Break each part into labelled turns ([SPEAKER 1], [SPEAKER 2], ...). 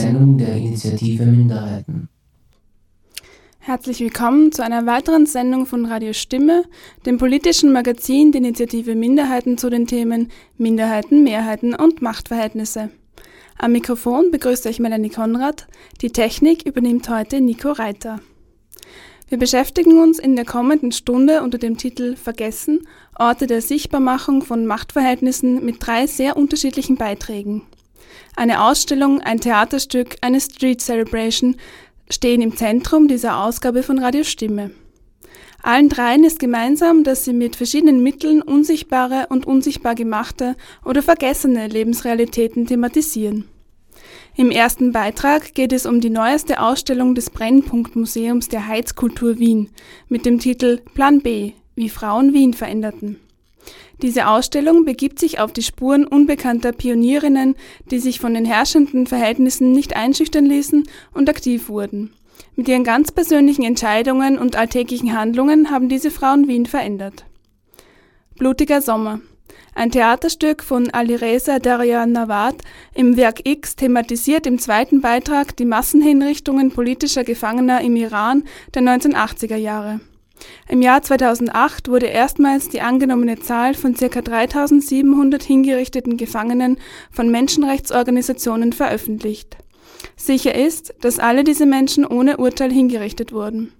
[SPEAKER 1] Sendung der Initiative Minderheiten.
[SPEAKER 2] Herzlich willkommen zu einer weiteren Sendung von Radio Stimme, dem politischen Magazin der Initiative Minderheiten zu den Themen Minderheiten, Mehrheiten und Machtverhältnisse. Am Mikrofon begrüßt euch Melanie Konrad. Die Technik übernimmt heute Nico Reiter. Wir beschäftigen uns in der kommenden Stunde unter dem Titel Vergessen, Orte der Sichtbarmachung von Machtverhältnissen mit drei sehr unterschiedlichen Beiträgen. Eine Ausstellung, ein Theaterstück, eine Street Celebration stehen im Zentrum dieser Ausgabe von Radio Stimme. Allen dreien ist gemeinsam, dass sie mit verschiedenen Mitteln unsichtbare und unsichtbar gemachte oder vergessene Lebensrealitäten thematisieren. Im ersten Beitrag geht es um die neueste Ausstellung des Brennpunkt-Museums der Heizkultur Wien mit dem Titel Plan B, wie Frauen Wien veränderten. Diese Ausstellung begibt sich auf die Spuren unbekannter Pionierinnen, die sich von den herrschenden Verhältnissen nicht einschüchtern ließen und aktiv wurden. Mit ihren ganz persönlichen Entscheidungen und alltäglichen Handlungen haben diese Frauen Wien verändert. Blutiger Sommer. Ein Theaterstück von Alireza Nawad im Werk X thematisiert im zweiten Beitrag die Massenhinrichtungen politischer Gefangener im Iran der 1980er Jahre. Im Jahr 2008 wurde erstmals die angenommene Zahl von ca. 3700 hingerichteten Gefangenen von Menschenrechtsorganisationen veröffentlicht. Sicher ist, dass alle diese Menschen ohne Urteil hingerichtet wurden.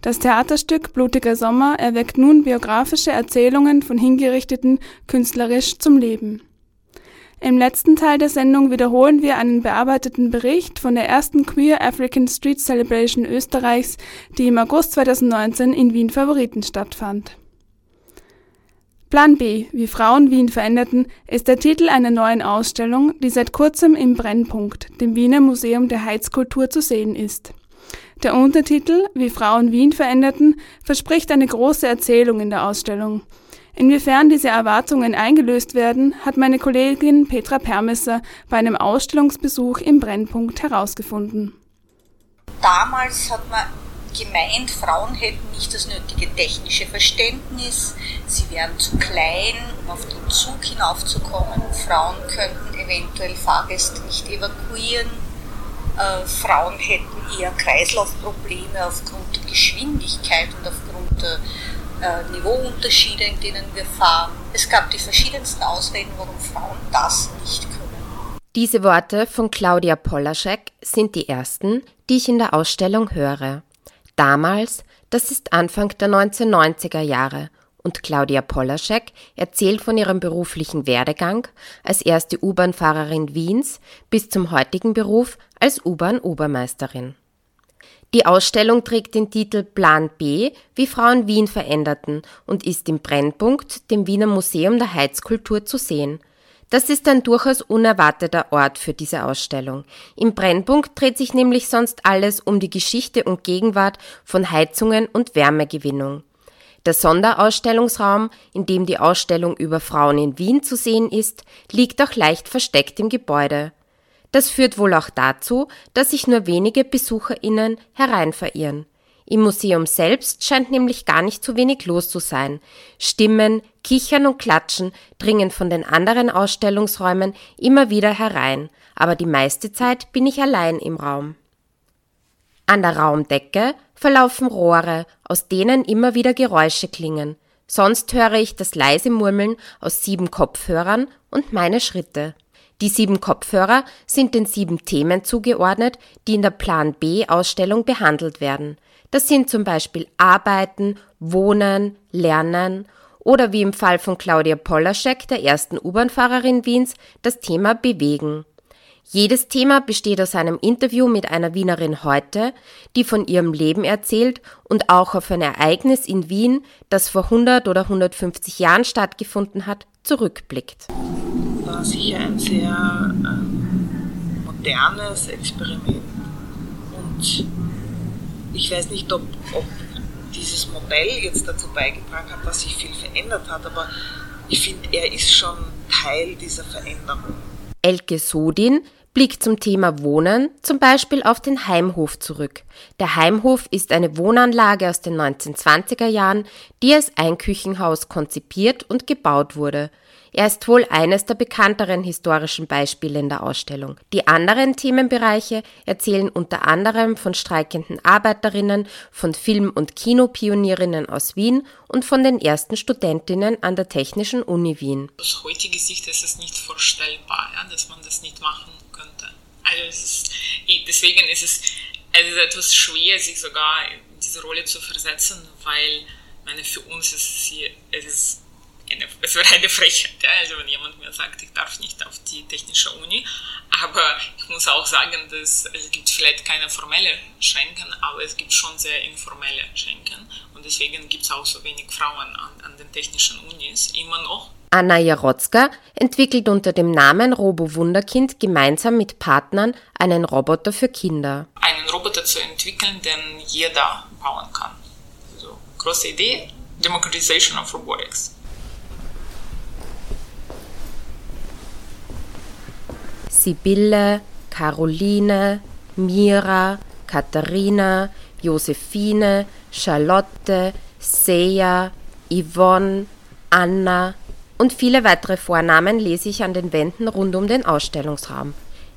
[SPEAKER 2] Das Theaterstück Blutiger Sommer erweckt nun biografische Erzählungen von Hingerichteten künstlerisch zum Leben. Im letzten Teil der Sendung wiederholen wir einen bearbeiteten Bericht von der ersten Queer African Street Celebration Österreichs, die im August 2019 in Wien Favoriten stattfand. Plan B, wie Frauen Wien veränderten, ist der Titel einer neuen Ausstellung, die seit kurzem im Brennpunkt, dem Wiener Museum der Heizkultur, zu sehen ist. Der Untertitel, wie Frauen Wien veränderten, verspricht eine große Erzählung in der Ausstellung. Inwiefern diese Erwartungen eingelöst werden, hat meine Kollegin Petra Permesser bei einem Ausstellungsbesuch im Brennpunkt herausgefunden.
[SPEAKER 3] Damals hat man gemeint, Frauen hätten nicht das nötige technische Verständnis, sie wären zu klein, um auf den Zug hinaufzukommen, Frauen könnten eventuell Fahrgäste nicht evakuieren, äh, Frauen hätten eher Kreislaufprobleme aufgrund der Geschwindigkeit und aufgrund der äh, Niveauunterschiede, in denen wir fahren. Es gab die verschiedensten Ausreden, warum Frauen das nicht können.
[SPEAKER 4] Diese Worte von Claudia Polaschek sind die ersten, die ich in der Ausstellung höre. Damals, das ist Anfang der 1990er Jahre, und Claudia Polaschek erzählt von ihrem beruflichen Werdegang als erste U-Bahn-Fahrerin Wiens bis zum heutigen Beruf als U-Bahn-Obermeisterin. Die Ausstellung trägt den Titel Plan B, wie Frauen Wien veränderten und ist im Brennpunkt, dem Wiener Museum der Heizkultur, zu sehen. Das ist ein durchaus unerwarteter Ort für diese Ausstellung. Im Brennpunkt dreht sich nämlich sonst alles um die Geschichte und Gegenwart von Heizungen und Wärmegewinnung. Der Sonderausstellungsraum, in dem die Ausstellung über Frauen in Wien zu sehen ist, liegt auch leicht versteckt im Gebäude. Das führt wohl auch dazu, dass sich nur wenige BesucherInnen hereinverirren. Im Museum selbst scheint nämlich gar nicht so wenig los zu sein. Stimmen, Kichern und Klatschen dringen von den anderen Ausstellungsräumen immer wieder herein, aber die meiste Zeit bin ich allein im Raum. An der Raumdecke verlaufen Rohre, aus denen immer wieder Geräusche klingen. Sonst höre ich das leise Murmeln aus sieben Kopfhörern und meine Schritte. Die sieben Kopfhörer sind den sieben Themen zugeordnet, die in der Plan B Ausstellung behandelt werden. Das sind zum Beispiel Arbeiten, Wohnen, Lernen oder wie im Fall von Claudia Polaschek, der ersten U-Bahn-Fahrerin Wiens, das Thema Bewegen. Jedes Thema besteht aus einem Interview mit einer Wienerin heute, die von ihrem Leben erzählt und auch auf ein Ereignis in Wien, das vor 100 oder 150 Jahren stattgefunden hat, zurückblickt
[SPEAKER 5] war sicher ein sehr äh, modernes Experiment. Und ich weiß nicht, ob, ob dieses Modell jetzt dazu beigetragen hat, dass sich viel verändert hat, aber ich finde, er ist schon Teil dieser Veränderung.
[SPEAKER 4] Elke Sodin blickt zum Thema Wohnen zum Beispiel auf den Heimhof zurück. Der Heimhof ist eine Wohnanlage aus den 1920er Jahren, die als Einküchenhaus konzipiert und gebaut wurde. Er ist wohl eines der bekannteren historischen Beispiele in der Ausstellung. Die anderen Themenbereiche erzählen unter anderem von streikenden Arbeiterinnen, von Film- und Kinopionierinnen aus Wien und von den ersten Studentinnen an der Technischen Uni Wien.
[SPEAKER 6] Aus heutiger Sicht ist es nicht vorstellbar, ja, dass man das nicht machen könnte. Also ist, deswegen ist es, es ist etwas schwer, sich sogar in diese Rolle zu versetzen, weil meine, für uns ist es, hier, es ist eine, es wäre eine Frechheit, ja? also wenn jemand mir sagt, ich darf nicht auf die technische Uni, aber ich muss auch sagen, dass es gibt vielleicht keine formelle Schenken, aber es gibt schon sehr informelle Schenken und deswegen gibt es auch so wenig Frauen an, an den technischen Unis immer noch.
[SPEAKER 4] Anna Jarotzka entwickelt unter dem Namen Robo Wunderkind gemeinsam mit Partnern einen Roboter für Kinder.
[SPEAKER 6] Einen Roboter zu entwickeln, den jeder bauen kann. Also, große Idee, Democratization of Robotics.
[SPEAKER 4] Sibylle, Caroline, Mira, Katharina, Josephine, Charlotte, Seja, Yvonne, Anna und viele weitere Vornamen lese ich an den Wänden rund um den Ausstellungsraum.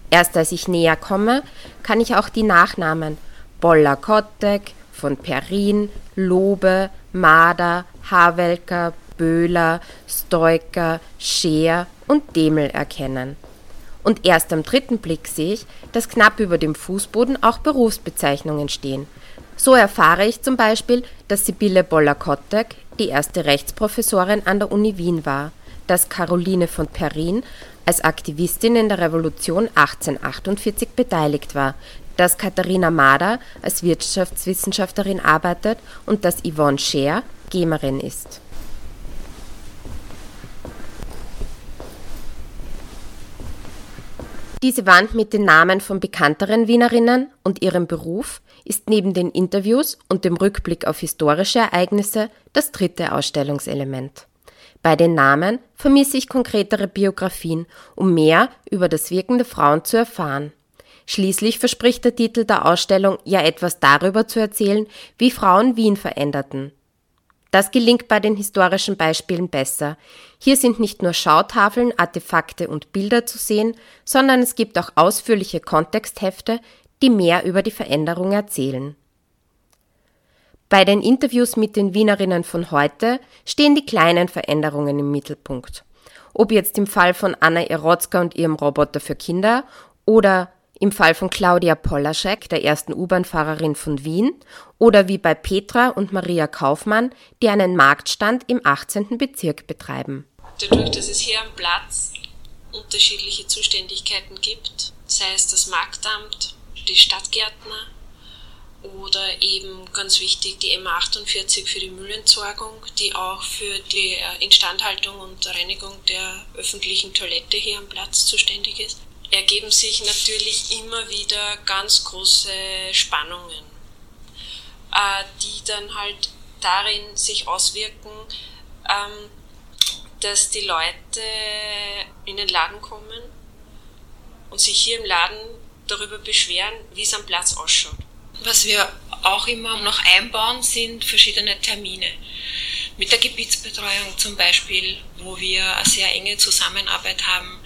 [SPEAKER 4] Erst als ich näher komme, kann ich auch die Nachnamen Bolla Kottek, von Perrin, Lobe, Mader, Havelker, Böhler, Stoiker, Scheer und Demel erkennen. Und erst am dritten Blick sehe ich, dass knapp über dem Fußboden auch Berufsbezeichnungen stehen. So erfahre ich zum Beispiel, dass Sibylle Boller-Kottek die erste Rechtsprofessorin an der Uni Wien war, dass Caroline von Perrin als Aktivistin in der Revolution 1848 beteiligt war, dass Katharina Mader als Wirtschaftswissenschaftlerin arbeitet und dass Yvonne Scheer Gamerin ist. Diese Wand mit den Namen von bekannteren Wienerinnen und ihrem Beruf ist neben den Interviews und dem Rückblick auf historische Ereignisse das dritte Ausstellungselement. Bei den Namen vermisse ich konkretere Biografien, um mehr über das Wirken der Frauen zu erfahren. Schließlich verspricht der Titel der Ausstellung ja etwas darüber zu erzählen, wie Frauen Wien veränderten. Das gelingt bei den historischen Beispielen besser. Hier sind nicht nur Schautafeln, Artefakte und Bilder zu sehen, sondern es gibt auch ausführliche Kontexthefte, die mehr über die Veränderung erzählen. Bei den Interviews mit den Wienerinnen von heute stehen die kleinen Veränderungen im Mittelpunkt. Ob jetzt im Fall von Anna Erotzka und ihrem Roboter für Kinder oder im Fall von Claudia Polaschek, der ersten U-Bahn-Fahrerin von Wien, oder wie bei Petra und Maria Kaufmann, die einen Marktstand im 18. Bezirk betreiben.
[SPEAKER 7] Dadurch, dass es hier am Platz unterschiedliche Zuständigkeiten gibt, sei es das Marktamt, die Stadtgärtner oder eben ganz wichtig die M48 für die Müllentsorgung, die auch für die Instandhaltung und Reinigung der öffentlichen Toilette hier am Platz zuständig ist ergeben sich natürlich immer wieder ganz große Spannungen, äh, die dann halt darin sich auswirken, ähm, dass die Leute in den Laden kommen und sich hier im Laden darüber beschweren, wie es am Platz ausschaut. Was wir auch immer noch einbauen, sind verschiedene Termine mit der Gebietsbetreuung zum Beispiel, wo wir eine sehr enge Zusammenarbeit haben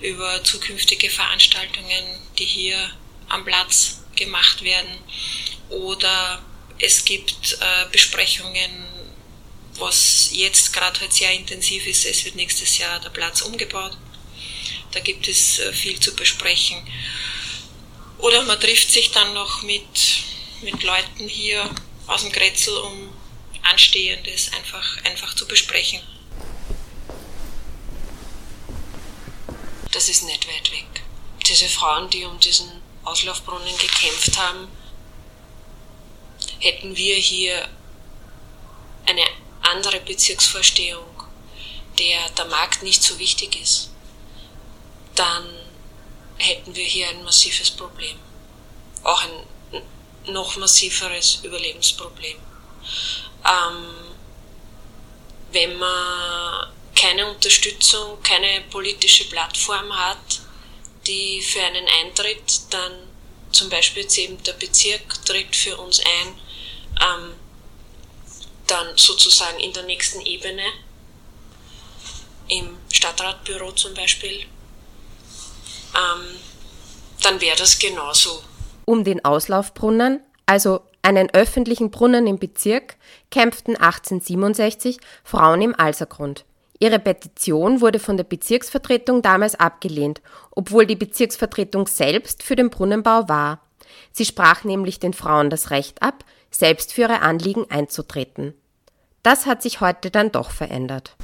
[SPEAKER 7] über zukünftige Veranstaltungen, die hier am Platz gemacht werden. Oder es gibt äh, Besprechungen, was jetzt gerade halt sehr intensiv ist. Es wird nächstes Jahr der Platz umgebaut. Da gibt es äh, viel zu besprechen. Oder man trifft sich dann noch mit, mit Leuten hier aus dem Grätzl, um Anstehendes einfach, einfach zu besprechen. Das ist nicht weit weg. Diese Frauen, die um diesen Auslaufbrunnen gekämpft haben, hätten wir hier eine andere Bezirksvorstehung, der der Markt nicht so wichtig ist, dann hätten wir hier ein massives Problem. Auch ein noch massiveres Überlebensproblem ähm, wenn man keine Unterstützung, keine politische Plattform hat, die für einen eintritt, dann zum Beispiel jetzt eben der Bezirk tritt für uns ein, ähm, dann sozusagen in der nächsten Ebene. im Stadtratbüro zum Beispiel, ähm, dann wäre das genauso.
[SPEAKER 4] Um den Auslaufbrunnen, also einen öffentlichen Brunnen im Bezirk, kämpften 1867 Frauen im Alsergrund. Ihre Petition wurde von der Bezirksvertretung damals abgelehnt, obwohl die Bezirksvertretung selbst für den Brunnenbau war. Sie sprach nämlich den Frauen das Recht ab, selbst für ihre Anliegen einzutreten. Das hat sich heute dann doch verändert.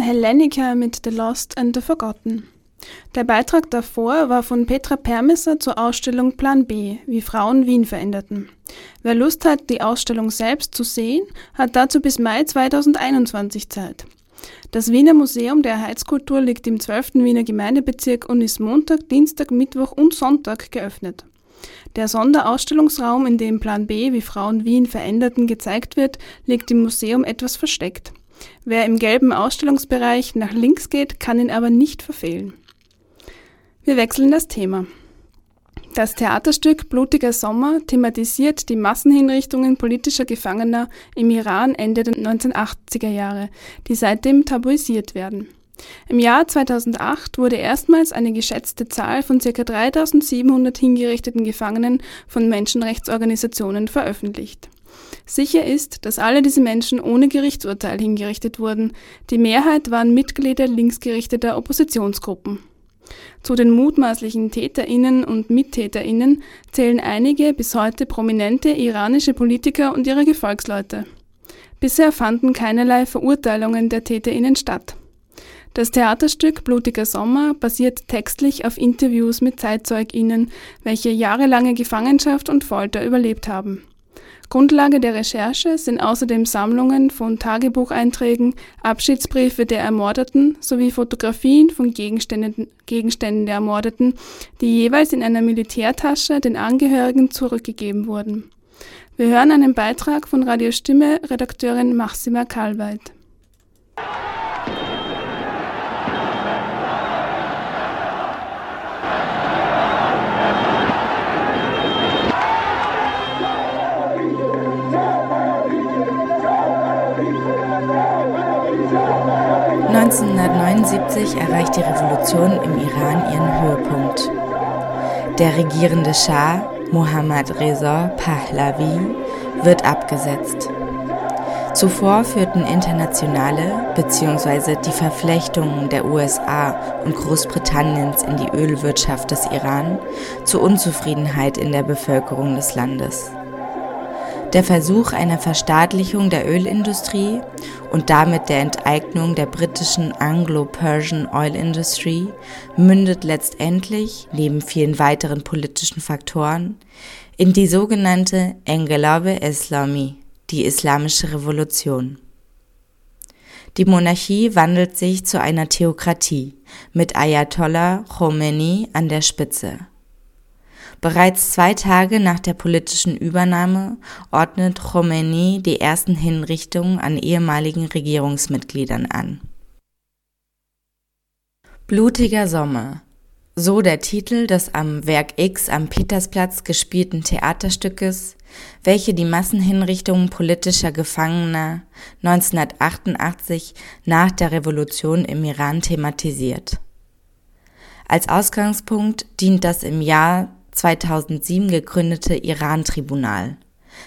[SPEAKER 2] Hörten Hellenica mit The Lost and the Forgotten. Der Beitrag davor war von Petra Permesser zur Ausstellung Plan B, wie Frauen Wien veränderten. Wer Lust hat, die Ausstellung selbst zu sehen, hat dazu bis Mai 2021 Zeit. Das Wiener Museum der Heizkultur liegt im 12. Wiener Gemeindebezirk und ist Montag, Dienstag, Mittwoch und Sonntag geöffnet. Der Sonderausstellungsraum, in dem Plan B, wie Frauen Wien veränderten, gezeigt wird, liegt im Museum etwas versteckt. Wer im gelben Ausstellungsbereich nach links geht, kann ihn aber nicht verfehlen. Wir wechseln das Thema. Das Theaterstück Blutiger Sommer thematisiert die Massenhinrichtungen politischer Gefangener im Iran Ende der 1980er Jahre, die seitdem tabuisiert werden. Im Jahr 2008 wurde erstmals eine geschätzte Zahl von ca. 3700 hingerichteten Gefangenen von Menschenrechtsorganisationen veröffentlicht. Sicher ist, dass alle diese Menschen ohne Gerichtsurteil hingerichtet wurden. Die Mehrheit waren Mitglieder linksgerichteter Oppositionsgruppen. Zu den mutmaßlichen Täterinnen und Mittäterinnen zählen einige bis heute prominente iranische Politiker und ihre Gefolgsleute. Bisher fanden keinerlei Verurteilungen der Täterinnen statt. Das Theaterstück Blutiger Sommer basiert textlich auf Interviews mit ZeitzeugInnen, welche jahrelange Gefangenschaft und Folter überlebt haben. Grundlage der Recherche sind außerdem Sammlungen von Tagebucheinträgen, Abschiedsbriefe der Ermordeten sowie Fotografien von Gegenständen, Gegenständen der Ermordeten, die jeweils in einer Militärtasche den Angehörigen zurückgegeben wurden. Wir hören einen Beitrag von Radio Stimme Redakteurin Maxima Kalweit.
[SPEAKER 8] 1979 erreicht die Revolution im Iran ihren Höhepunkt. Der regierende Schah, Mohammad Reza Pahlavi, wird abgesetzt. Zuvor führten internationale bzw. die Verflechtungen der USA und Großbritanniens in die Ölwirtschaft des Iran zu Unzufriedenheit in der Bevölkerung des Landes. Der Versuch einer Verstaatlichung der Ölindustrie und damit der Enteignung der britischen Anglo-Persian Oil Industry mündet letztendlich, neben vielen weiteren politischen Faktoren, in die sogenannte Engelabe Islami, die Islamische Revolution. Die Monarchie wandelt sich zu einer Theokratie mit Ayatollah Khomeini an der Spitze. Bereits zwei Tage nach der politischen Übernahme ordnet Khomeini die ersten Hinrichtungen an ehemaligen Regierungsmitgliedern an. Blutiger Sommer. So der Titel des am Werk X am Petersplatz gespielten Theaterstückes, welche die Massenhinrichtungen politischer Gefangener 1988 nach der Revolution im Iran thematisiert. Als Ausgangspunkt dient das im Jahr 2007 gegründete Iran-Tribunal,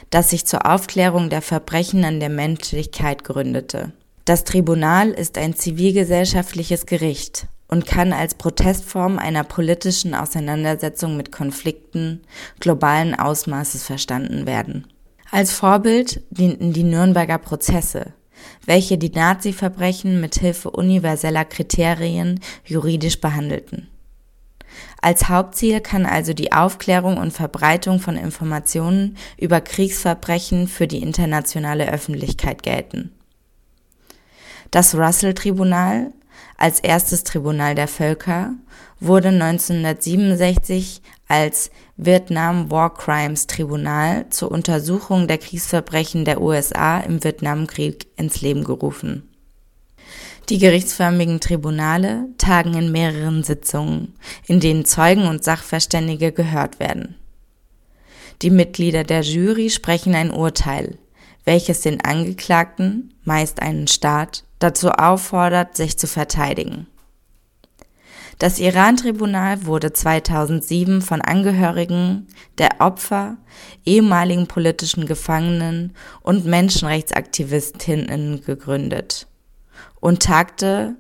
[SPEAKER 8] das sich zur Aufklärung der Verbrechen an der Menschlichkeit gründete. Das Tribunal ist ein zivilgesellschaftliches Gericht und kann als Protestform einer politischen Auseinandersetzung mit Konflikten globalen Ausmaßes verstanden werden. Als Vorbild dienten die Nürnberger Prozesse, welche die Nazi-Verbrechen mit Hilfe universeller Kriterien juridisch behandelten. Als Hauptziel kann also die Aufklärung und Verbreitung von Informationen über Kriegsverbrechen für die internationale Öffentlichkeit gelten. Das Russell-Tribunal, als erstes Tribunal der Völker, wurde 1967 als Vietnam War Crimes Tribunal zur Untersuchung der Kriegsverbrechen der USA im Vietnamkrieg ins Leben gerufen die gerichtsförmigen Tribunale tagen in mehreren Sitzungen, in denen Zeugen und Sachverständige gehört werden. Die Mitglieder der Jury sprechen ein Urteil, welches den Angeklagten, meist einen Staat, dazu auffordert, sich zu verteidigen. Das Iran-Tribunal wurde 2007 von Angehörigen der Opfer, ehemaligen politischen Gefangenen und Menschenrechtsaktivistinnen gegründet und tagte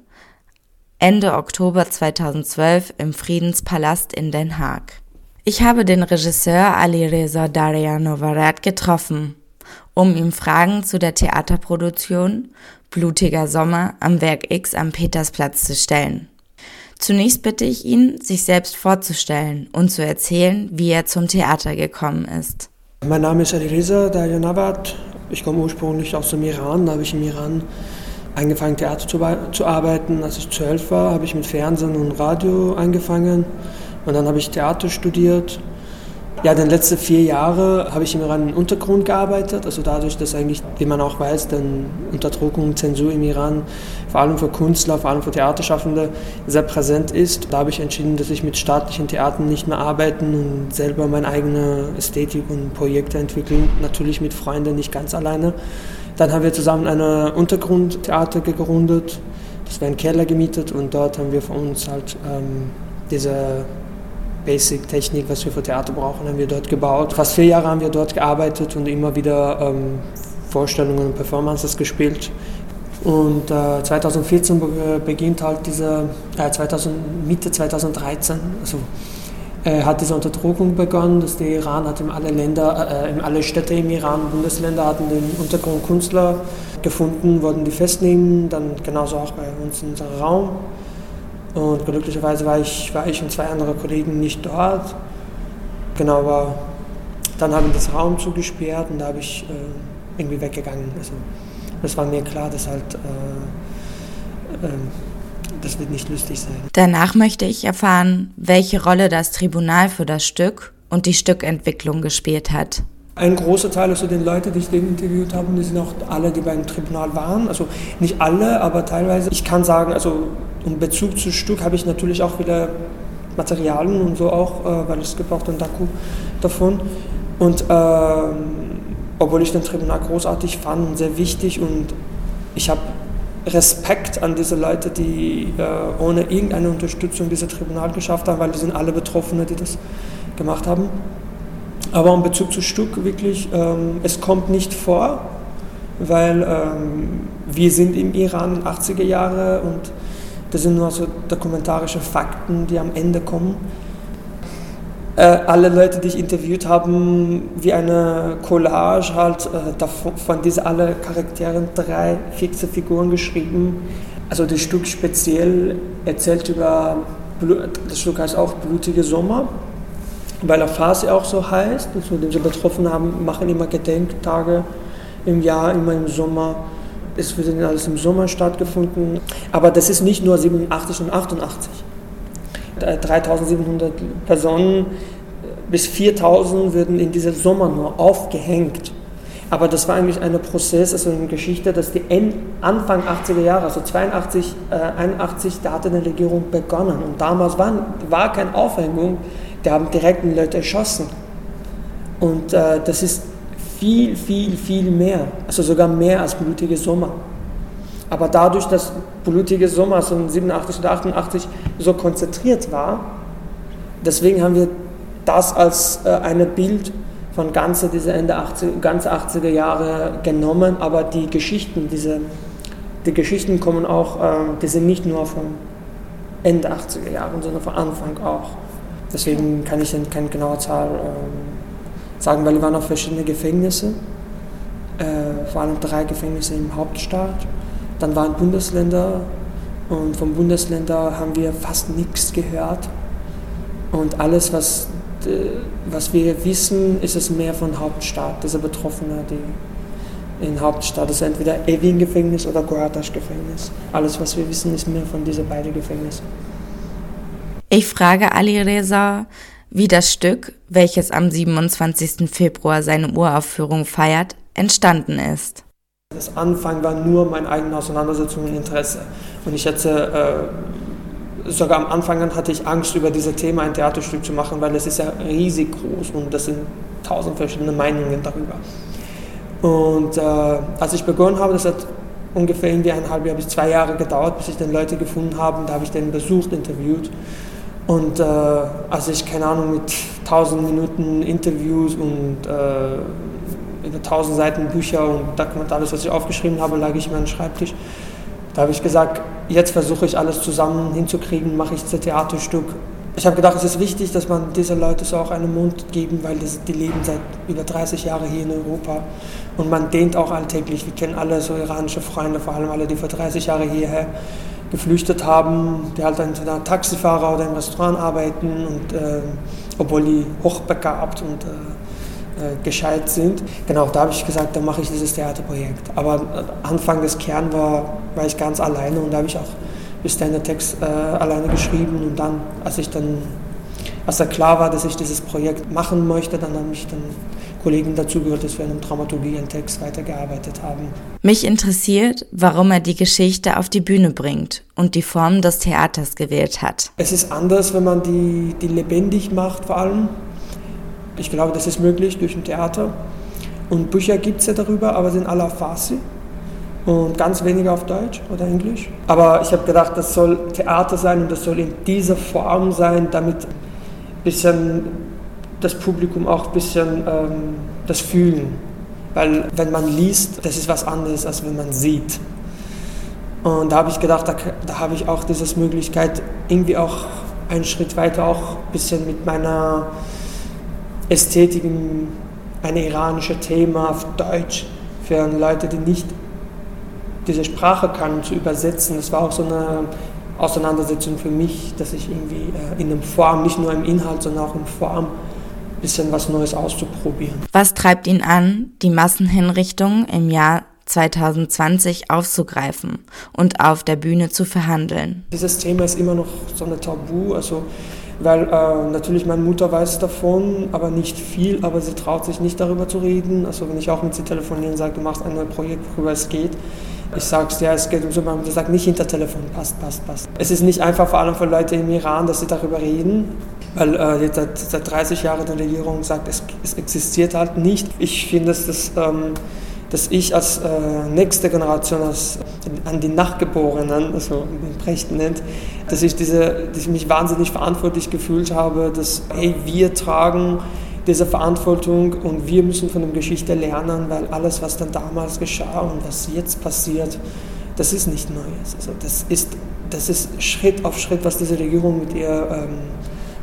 [SPEAKER 8] Ende Oktober 2012 im Friedenspalast in Den Haag. Ich habe den Regisseur Ali Reza Daria Novarat getroffen um ihm Fragen zu der Theaterproduktion Blutiger Sommer am Werk X am Petersplatz zu stellen. Zunächst bitte ich ihn, sich selbst vorzustellen und zu erzählen, wie er zum Theater gekommen ist.
[SPEAKER 9] Mein Name ist Alireza Dayanabad. Ich komme ursprünglich aus dem Iran. Da habe ich im Iran angefangen, Theater zu, zu arbeiten. Als ich zwölf war, habe ich mit Fernsehen und Radio angefangen. Und dann habe ich Theater studiert ja, den letzten vier Jahre habe ich im Iran im Untergrund gearbeitet. Also dadurch, dass eigentlich, wie man auch weiß, denn Unterdrückung, Zensur im Iran, vor allem für Künstler, vor allem für Theaterschaffende, sehr präsent ist. Da habe ich entschieden, dass ich mit staatlichen Theatern nicht mehr arbeiten und selber meine eigene Ästhetik und Projekte entwickeln. Natürlich mit Freunden, nicht ganz alleine. Dann haben wir zusammen ein Untergrundtheater gegründet. Das war ein Keller gemietet und dort haben wir für uns halt ähm, diese Basic-Technik, was wir für Theater brauchen, haben wir dort gebaut. Fast vier Jahre haben wir dort gearbeitet und immer wieder ähm, Vorstellungen und Performances gespielt. Und äh, 2014 beginnt halt diese, äh, 2000, Mitte 2013, also hat diese Unterdrückung begonnen, dass der Iran hat in alle Länder, äh, in alle Städte im Iran, Bundesländer hatten den Untergrundkünstler gefunden, wollten die festnehmen, dann genauso auch bei uns in unserem Raum. Und glücklicherweise war ich, war ich und zwei andere Kollegen nicht dort. Genau, aber dann haben wir das Raum zugesperrt und da habe ich äh, irgendwie weggegangen. Also das war mir klar, dass halt äh, äh, das wird nicht lustig sein.
[SPEAKER 8] Danach möchte ich erfahren, welche Rolle das Tribunal für das Stück und die Stückentwicklung gespielt hat.
[SPEAKER 9] Ein großer Teil also den Leute, die ich den interviewt habe, die sind auch alle, die beim Tribunal waren. Also nicht alle, aber teilweise. Ich kann sagen, also in Bezug zu Stück habe ich natürlich auch wieder Materialien und so auch, äh, weil es gibt auch den Doku davon. Und ähm, obwohl ich den Tribunal großartig fand und sehr wichtig und ich habe Respekt an diese Leute, die äh, ohne irgendeine Unterstützung dieses Tribunal geschafft haben, weil die sind alle Betroffene, die das gemacht haben. Aber in Bezug zu Stück wirklich, ähm, es kommt nicht vor, weil ähm, wir sind im Iran in 80er Jahre und das sind nur so dokumentarische Fakten, die am Ende kommen. Äh, alle Leute, die ich interviewt habe, wie eine Collage halt äh, davon, von diesen alle Charakteren drei fixe Figuren geschrieben. Also das Stück speziell erzählt über, das Stück heißt auch Blutige Sommer weil der Phase auch so heißt, also die betroffen haben, machen immer Gedenktage im Jahr, immer im Sommer. Es wird alles im Sommer stattgefunden. Aber das ist nicht nur 87 und 88. 3700 Personen bis 4000 würden in diesem Sommer nur aufgehängt. Aber das war eigentlich ein Prozess, also eine Geschichte, dass die Anfang 80er Jahre, also 82, äh, 81, da hatte eine Regierung begonnen. Und damals war, war keine Aufhängung, die haben direkt Leute erschossen. Und äh, das ist viel, viel, viel mehr, also sogar mehr als blutige Sommer. Aber dadurch, dass blutige Sommer so in 87 oder 88 so konzentriert war, deswegen haben wir das als äh, ein Bild von ganze diese Ende 80, ganze 80er Jahre genommen, aber die Geschichten, diese, die Geschichten kommen auch, äh, die sind nicht nur von Ende 80er Jahre, sondern von Anfang auch. Deswegen kann ich keine genaue Zahl äh, sagen, weil wir waren auf verschiedene Gefängnisse, äh, vor allem drei Gefängnisse im Hauptstaat. Dann waren Bundesländer und vom Bundesländer haben wir fast nichts gehört. Und alles, was, äh, was wir wissen, ist es mehr von Hauptstaat, diese Betroffene, die in Hauptstadt, ist entweder Evin-Gefängnis oder Goatasch-Gefängnis. Alles, was wir wissen, ist mehr von diesen beiden Gefängnissen.
[SPEAKER 8] Ich frage Ali Reza, wie das Stück, welches am 27. Februar seine Uraufführung feiert, entstanden ist.
[SPEAKER 9] Das Anfang war nur meine eigene Auseinandersetzung und Interesse. Und ich hätte, äh, sogar am Anfang hatte ich Angst, über dieses Thema ein Theaterstück zu machen, weil es ist ja riesig groß und das sind tausend verschiedene Meinungen darüber. Und äh, als ich begonnen habe, das hat ungefähr irgendwie ein halbes Jahr bis zwei Jahre gedauert, bis ich dann Leute gefunden habe. Da habe ich den besucht, interviewt. Und äh, als ich, keine Ahnung, mit 1000 Minuten Interviews und äh, 1000 Seiten Bücher und Dokument, alles, was ich aufgeschrieben habe, lag ich an den Schreibtisch. Da habe ich gesagt, jetzt versuche ich alles zusammen hinzukriegen, mache ich das Theaterstück. ich habe gedacht, es ist wichtig, dass man diese Leute so auch einen Mund geben, weil das, die leben seit über 30 Jahren hier in Europa und man dehnt auch alltäglich. Wir kennen alle so iranische Freunde, vor allem alle, die vor 30 Jahren hierher geflüchtet haben, die halt entweder Taxifahrer oder im Restaurant arbeiten und äh, obwohl die hochbegabt und äh, äh, gescheit sind. Genau, da habe ich gesagt, dann mache ich dieses Theaterprojekt. Aber äh, Anfang des Kern war, war ich ganz alleine und da habe ich auch bis dann der Text äh, alleine geschrieben und dann, als ich dann, als da klar war, dass ich dieses Projekt machen möchte, dann habe ich dann Kollegen dazugehört, dass wir an einem Dramaturgie einen Text weitergearbeitet haben.
[SPEAKER 8] Mich interessiert, warum er die Geschichte auf die Bühne bringt und die Form des Theaters gewählt hat.
[SPEAKER 9] Es ist anders, wenn man die, die lebendig macht vor allem. Ich glaube, das ist möglich durch ein Theater. Und Bücher gibt es ja darüber, aber sind alle auf Farsi und ganz wenige auf Deutsch oder Englisch. Aber ich habe gedacht, das soll Theater sein und das soll in dieser Form sein, damit ein bisschen das Publikum auch ein bisschen ähm, das fühlen. Weil wenn man liest, das ist was anderes, als wenn man sieht. Und da habe ich gedacht, da, da habe ich auch diese Möglichkeit, irgendwie auch einen Schritt weiter auch ein bisschen mit meiner Ästhetik, ein iranisches Thema auf Deutsch für Leute, die nicht diese Sprache kann, zu übersetzen. Das war auch so eine Auseinandersetzung für mich, dass ich irgendwie äh, in der Form, nicht nur im Inhalt, sondern auch in Form ein bisschen was Neues auszuprobieren.
[SPEAKER 8] Was treibt ihn an, die Massenhinrichtung im Jahr 2020 aufzugreifen und auf der Bühne zu verhandeln?
[SPEAKER 9] Dieses Thema ist immer noch so ein Tabu, also weil äh, natürlich meine Mutter weiß davon, aber nicht viel, aber sie traut sich nicht darüber zu reden. Also wenn ich auch mit sie telefoniere und sage, du machst ein Projekt, worüber es geht, ich sage es, ja, es geht um so, man sagt nicht hinter Telefon, passt, passt, passt. Es ist nicht einfach vor allem für Leute im Iran, dass sie darüber reden, weil äh, seit, seit 30 Jahren die Regierung sagt, es, es existiert halt nicht. Ich finde, dass, das, ähm, dass ich als äh, nächste Generation, als, an die Nachgeborenen, also den Brecht nennt, dass ich, diese, dass ich mich wahnsinnig verantwortlich gefühlt habe, dass hey, wir tragen diese Verantwortung und wir müssen von der Geschichte lernen, weil alles, was dann damals geschah und was jetzt passiert, das ist nicht Neues. Also das, ist, das ist Schritt auf Schritt, was diese Regierung mit ihr ähm,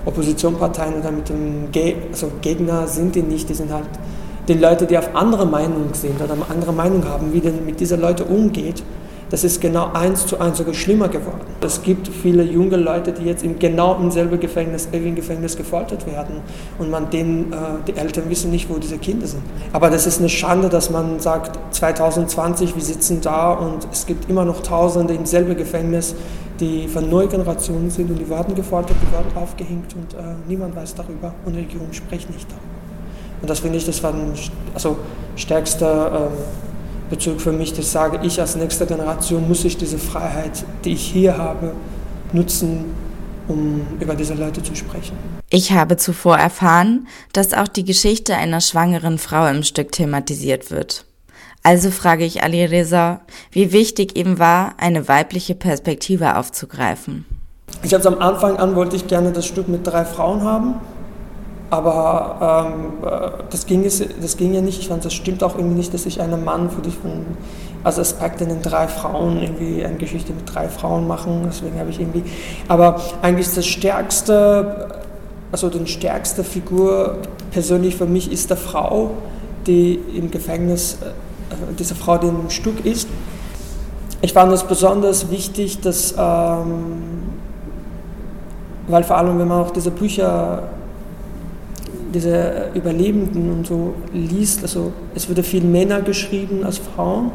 [SPEAKER 9] Oppositionsparteien oder mit dem Ge also Gegner sind die nicht, die sind halt die Leute, die auf andere Meinung sind oder andere Meinung haben, wie denn mit diesen Leuten umgeht das ist genau eins zu eins sogar schlimmer geworden. Es gibt viele junge Leute, die jetzt im genau im selben Gefängnis, Evin Gefängnis gefoltert werden und man denen, äh, die Eltern wissen nicht, wo diese Kinder sind. Aber das ist eine Schande, dass man sagt, 2020, wir sitzen da und es gibt immer noch Tausende im selben Gefängnis, die von neuer Generation sind und die werden gefoltert, die werden aufgehängt und äh, niemand weiß darüber und die Regierung spricht nicht darüber. Und das finde ich, das war ein also, stärkster äh, Bezug für mich, das sage ich als nächste Generation, muss ich diese Freiheit, die ich hier habe, nutzen, um über diese Leute zu sprechen.
[SPEAKER 8] Ich habe zuvor erfahren, dass auch die Geschichte einer schwangeren Frau im Stück thematisiert wird. Also frage ich Ali Reza, wie wichtig ihm war, eine weibliche Perspektive aufzugreifen.
[SPEAKER 9] Ich habe am Anfang an wollte ich gerne das Stück mit drei Frauen haben, aber ähm, äh, das, ging das ging ja nicht. Ich fand, das stimmt auch irgendwie nicht, dass ich einen Mann für dich von, als Aspekt in den drei Frauen irgendwie eine Geschichte mit drei Frauen machen. Deswegen habe ich irgendwie. Aber eigentlich das stärkste, also die stärkste Figur persönlich für mich ist der Frau, die im Gefängnis, äh, diese Frau, die im Stück ist. Ich fand es besonders wichtig, dass, ähm, weil vor allem, wenn man auch diese Bücher diese Überlebenden und so liest, also es wurde viel Männer geschrieben als Frauen,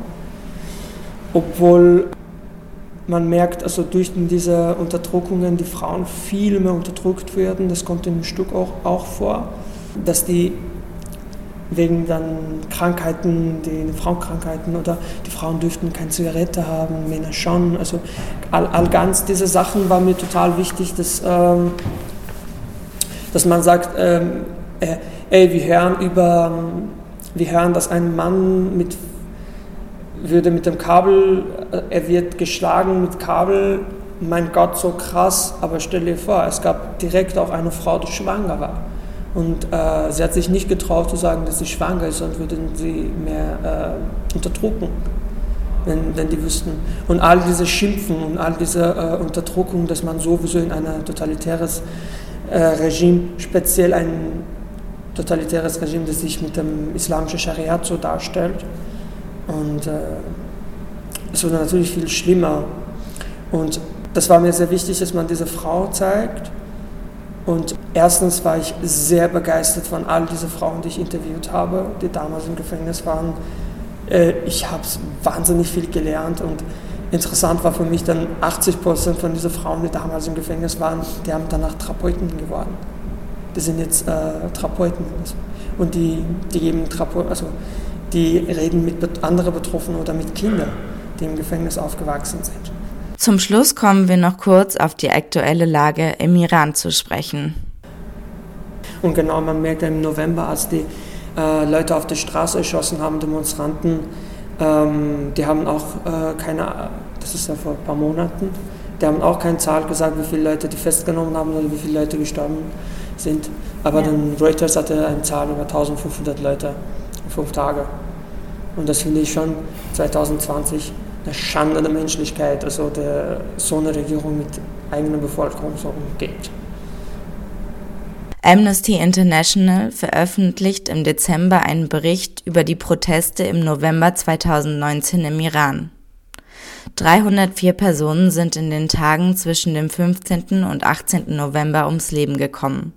[SPEAKER 9] obwohl man merkt, also durch diese Unterdrückungen die Frauen viel mehr unterdrückt werden, das kommt im Stück auch, auch vor, dass die wegen dann Krankheiten, die Frauenkrankheiten oder die Frauen dürften keine Zigarette haben, Männer schon, also all, all ganz diese Sachen war mir total wichtig, dass, ähm, dass man sagt, ähm, äh, ey, wir hören über, wir hören, dass ein Mann mit, würde mit dem Kabel, äh, er wird geschlagen mit Kabel, mein Gott, so krass, aber stell dir vor, es gab direkt auch eine Frau, die schwanger war. Und äh, sie hat sich nicht getraut zu sagen, dass sie schwanger ist, sonst würden sie mehr äh, unterdrücken, wenn, wenn die wüssten. Und all diese Schimpfen und all diese äh, Unterdrückung, dass man sowieso in ein totalitäres äh, Regime, speziell ein totalitäres Regime, das sich mit dem islamischen Schariat so darstellt. Und äh, es wurde natürlich viel schlimmer. Und das war mir sehr wichtig, dass man diese Frau zeigt. Und erstens war ich sehr begeistert von all diesen Frauen, die ich interviewt habe, die damals im Gefängnis waren. Äh, ich habe wahnsinnig viel gelernt und interessant war für mich dann 80 Prozent von diesen Frauen, die damals im Gefängnis waren, die haben danach Therapeuten geworden. Die sind jetzt äh, Therapeuten und die, die geben Therapeuten, also die reden mit anderen Betroffenen oder mit Kindern, die im Gefängnis aufgewachsen sind.
[SPEAKER 8] Zum Schluss kommen wir noch kurz auf die aktuelle Lage im Iran zu sprechen.
[SPEAKER 9] Und genau, man merkt im November, als die äh, Leute auf der Straße erschossen haben, Demonstranten, ähm, die haben auch äh, keine, das ist ja vor ein paar Monaten, die haben auch keine Zahl gesagt, wie viele Leute die festgenommen haben oder wie viele Leute gestorben sind. Aber ja. dann Reuters hatte eine Zahl über 1500 Leute in fünf Tagen. Und das finde ich schon 2020 eine Schande der Menschlichkeit, also der, so eine Regierung mit eigener Bevölkerung so umgeht.
[SPEAKER 8] Amnesty International veröffentlicht im Dezember einen Bericht über die Proteste im November 2019 im Iran. 304 Personen sind in den Tagen zwischen dem 15. und 18. November ums Leben gekommen,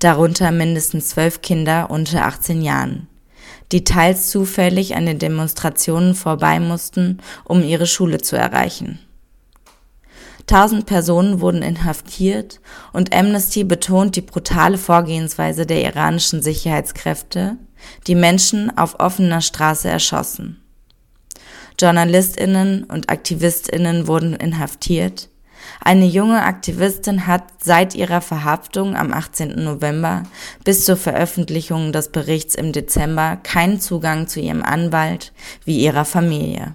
[SPEAKER 8] darunter mindestens zwölf Kinder unter 18 Jahren, die teils zufällig an den Demonstrationen vorbei mussten, um ihre Schule zu erreichen. Tausend Personen wurden inhaftiert und Amnesty betont die brutale Vorgehensweise der iranischen Sicherheitskräfte, die Menschen auf offener Straße erschossen. Journalistinnen und Aktivistinnen wurden inhaftiert. Eine junge Aktivistin hat seit ihrer Verhaftung am 18. November bis zur Veröffentlichung des Berichts im Dezember keinen Zugang zu ihrem Anwalt wie ihrer Familie.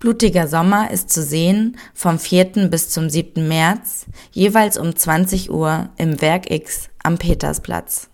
[SPEAKER 8] Blutiger Sommer ist zu sehen vom 4. bis zum 7. März, jeweils um 20 Uhr im Werk X am Petersplatz.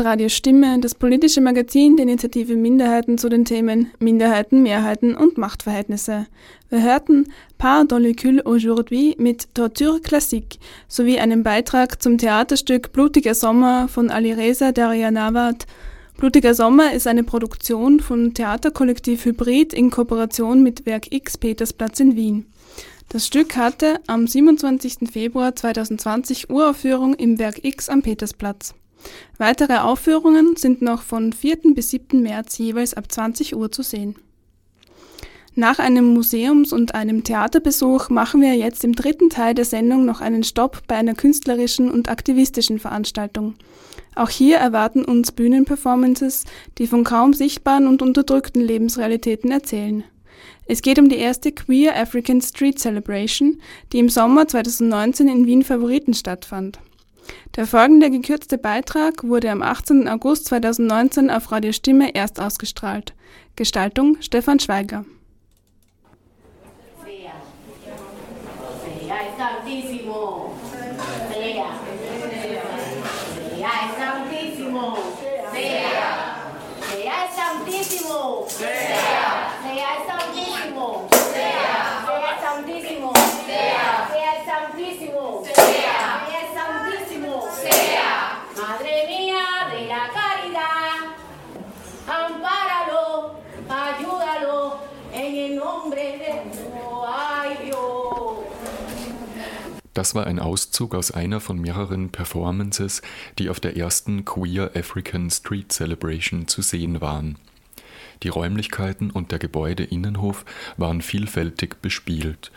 [SPEAKER 2] Radio Stimme, das politische Magazin der Initiative Minderheiten zu den Themen Minderheiten, Mehrheiten und Machtverhältnisse. Wir hörten Par dans aujourd'hui mit Torture Classique sowie einen Beitrag zum Theaterstück Blutiger Sommer von Alireza Daryanawat. Blutiger Sommer ist eine Produktion von Theaterkollektiv Hybrid in Kooperation mit Werk X Petersplatz in Wien. Das Stück hatte am 27. Februar 2020 Uraufführung im Werk X am Petersplatz. Weitere Aufführungen sind noch von 4. bis 7. März jeweils ab 20 Uhr zu sehen. Nach einem Museums- und einem Theaterbesuch machen wir jetzt im dritten Teil der Sendung noch einen Stopp bei einer künstlerischen und aktivistischen Veranstaltung. Auch hier erwarten uns Bühnenperformances, die von kaum sichtbaren und unterdrückten Lebensrealitäten erzählen. Es geht um die erste Queer African Street Celebration, die im Sommer 2019 in Wien Favoriten stattfand. Der folgende gekürzte Beitrag wurde am 18. August 2019 auf Radio Stimme erst ausgestrahlt. Gestaltung Stefan Schweiger.
[SPEAKER 10] Madre ampáralo, ayúdalo, en el nombre de ay.
[SPEAKER 11] Das war ein Auszug aus einer von mehreren Performances, die auf der ersten Queer African Street Celebration zu sehen waren. Die Räumlichkeiten und der Gebäudeinnenhof waren vielfältig bespielt.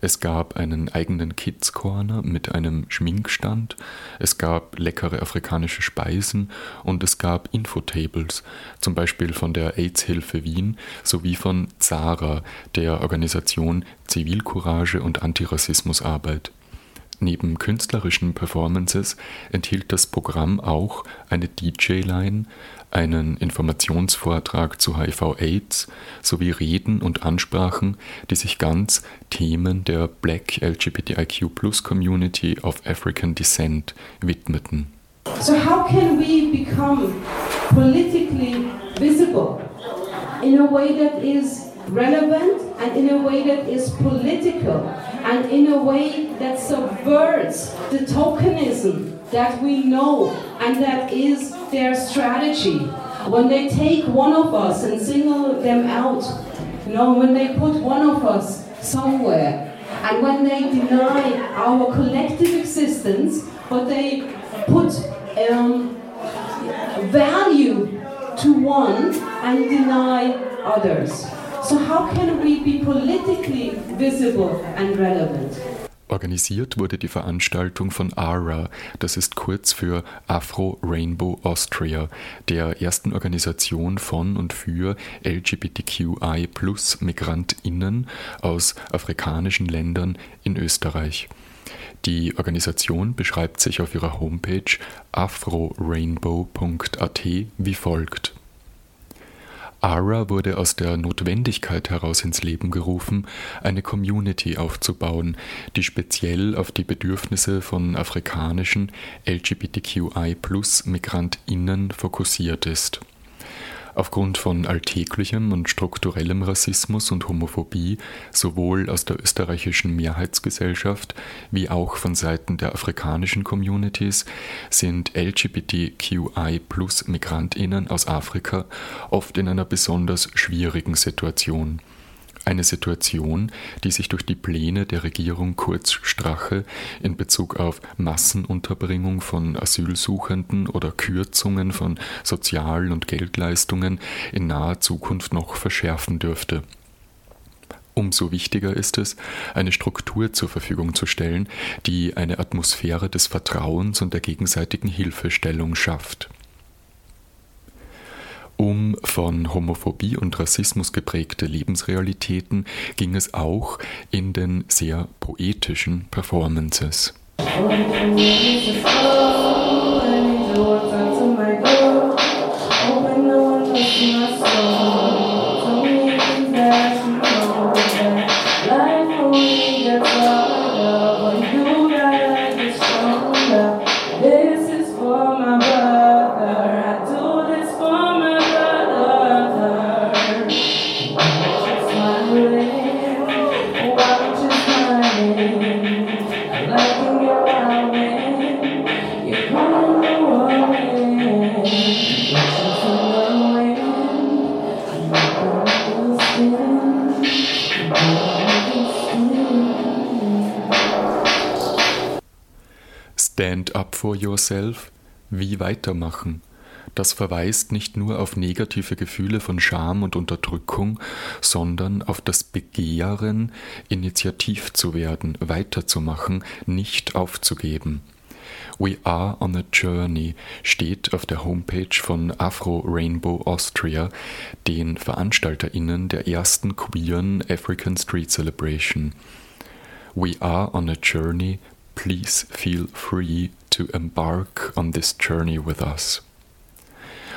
[SPEAKER 11] Es gab einen eigenen Kids Corner mit einem Schminkstand, es gab leckere afrikanische Speisen und es gab Infotables, zum Beispiel von der AIDS-Hilfe Wien sowie von ZARA, der Organisation Zivilcourage und Antirassismusarbeit. Neben künstlerischen Performances enthielt das Programm auch eine DJ-Line, einen Informationsvortrag zu HIV-Aids sowie Reden und Ansprachen, die sich ganz Themen der Black LGBTIQ Community of African Descent widmeten.
[SPEAKER 12] So how can we become politically visible in a way that is relevant and in a way that is political and in a way that subverts the tokenism that we know and that is their strategy. When they take one of us and single them out, you know, when they put one of us somewhere, and when they deny our collective existence, but they put um, value to one and deny others. So how can we be politically visible and relevant?
[SPEAKER 11] Organisiert wurde die Veranstaltung von ARA, das ist kurz für Afro Rainbow Austria, der ersten Organisation von und für LGBTQI Migrantinnen aus afrikanischen Ländern in Österreich. Die Organisation beschreibt sich auf ihrer Homepage afrorainbow.at wie folgt. ARA wurde aus der Notwendigkeit heraus ins Leben gerufen, eine Community aufzubauen, die speziell auf die Bedürfnisse von afrikanischen LGBTQI-Migrantinnen fokussiert ist. Aufgrund von alltäglichem und strukturellem Rassismus und Homophobie sowohl aus der österreichischen Mehrheitsgesellschaft wie auch von Seiten der afrikanischen Communities sind LGBTQI-Migrantinnen aus Afrika oft in einer besonders schwierigen Situation. Eine Situation, die sich durch die Pläne der Regierung Kurz Strache in Bezug auf Massenunterbringung von Asylsuchenden oder Kürzungen von Sozial- und Geldleistungen in naher Zukunft noch verschärfen dürfte. Umso wichtiger ist es, eine Struktur zur Verfügung zu stellen, die eine Atmosphäre des Vertrauens und der gegenseitigen Hilfestellung schafft. Um von Homophobie und Rassismus geprägte Lebensrealitäten ging es auch in den sehr poetischen Performances. Yourself? Wie weitermachen? Das verweist nicht nur auf negative Gefühle von Scham und Unterdrückung, sondern auf das Begehren, initiativ zu werden, weiterzumachen, nicht aufzugeben. We Are on a Journey steht auf der Homepage von Afro Rainbow Austria, den VeranstalterInnen der ersten queeren African Street Celebration. We are on a journey, please feel free to embark on this journey with us.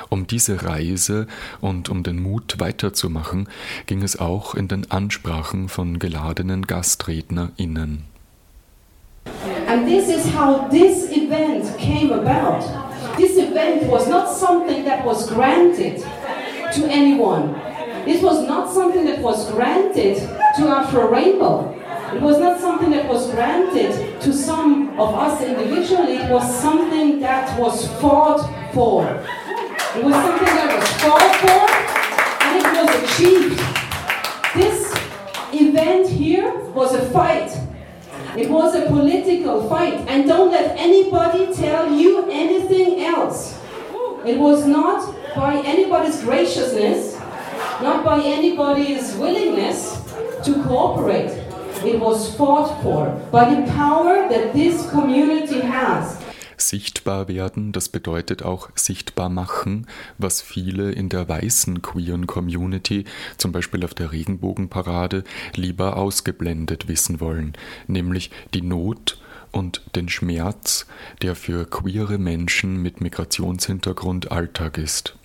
[SPEAKER 11] Um diese Reise und um den Mut weiterzumachen, ging es auch in den Ansprachen von geladenen GastrednerInnen.
[SPEAKER 12] And this is how this event came about. This event was not something that was granted to anyone. This was not something that was granted to Afro Rainbow. It was not something that was granted to some of us individually. It was something that was fought for. It was something that was fought for and it was achieved. This event here was a fight. It was a political fight, and don't let anybody tell you anything else. It was not by anybody's graciousness, not by anybody's willingness to cooperate. It was fought for by the power that this community has.
[SPEAKER 11] Sichtbar werden, das bedeutet auch sichtbar machen, was viele in der weißen queeren Community, zum Beispiel auf der Regenbogenparade, lieber ausgeblendet wissen wollen, nämlich die Not und den Schmerz, der für queere Menschen mit Migrationshintergrund Alltag ist.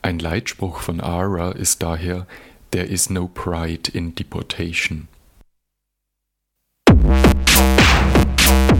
[SPEAKER 11] Ein Leitspruch von ARA ist daher There is no pride in deportation.
[SPEAKER 2] Thank you.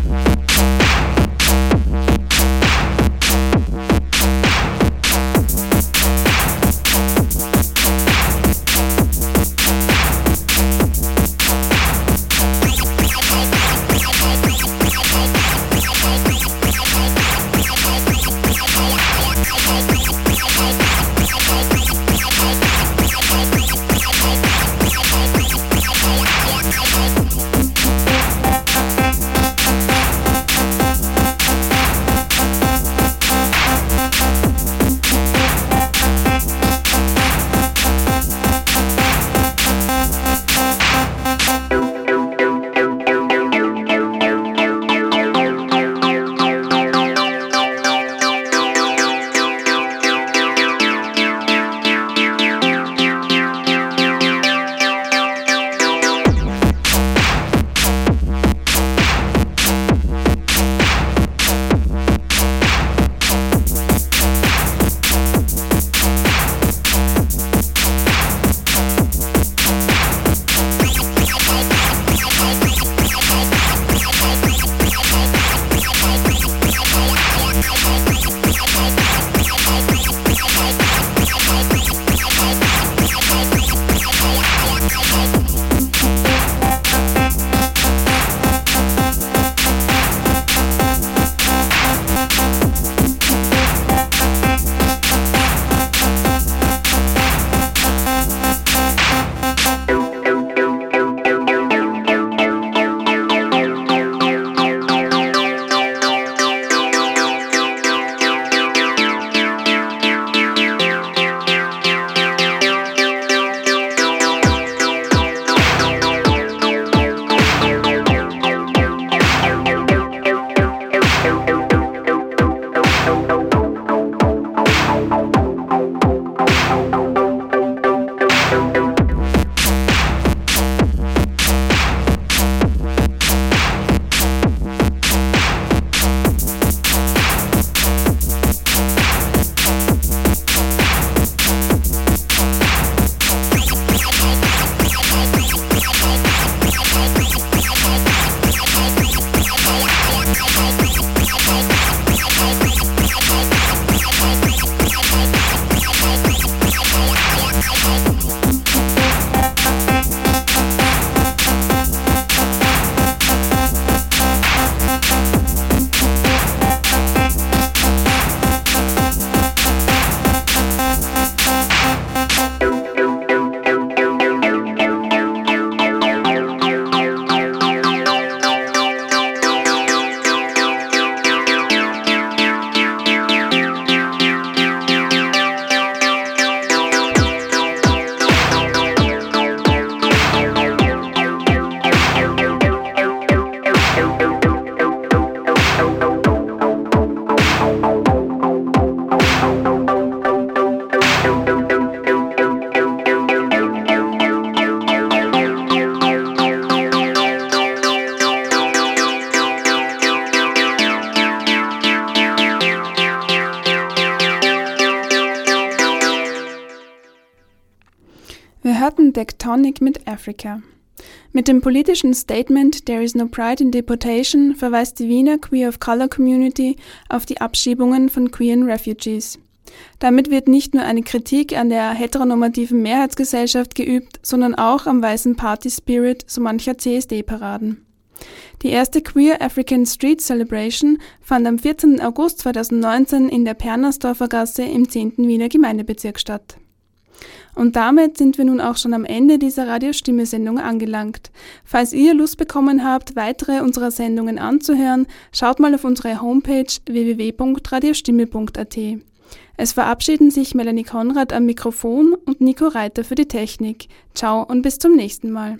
[SPEAKER 2] Mit Africa. Mit dem politischen Statement There is no pride in deportation verweist die Wiener Queer of Color Community auf die Abschiebungen von queeren Refugees. Damit wird nicht nur eine Kritik an der heteronormativen Mehrheitsgesellschaft geübt, sondern auch am weißen Party Spirit so mancher CSD-Paraden. Die erste Queer African Street Celebration fand am 14. August 2019 in der Pernersdorfer Gasse im 10. Wiener Gemeindebezirk statt. Und damit sind wir nun auch schon am Ende dieser Radiostimme-Sendung angelangt. Falls ihr Lust bekommen habt, weitere unserer Sendungen anzuhören, schaut mal auf unsere Homepage www.radiostimme.at. Es verabschieden sich Melanie Konrad am Mikrofon und Nico Reiter für die Technik. Ciao und bis zum nächsten Mal.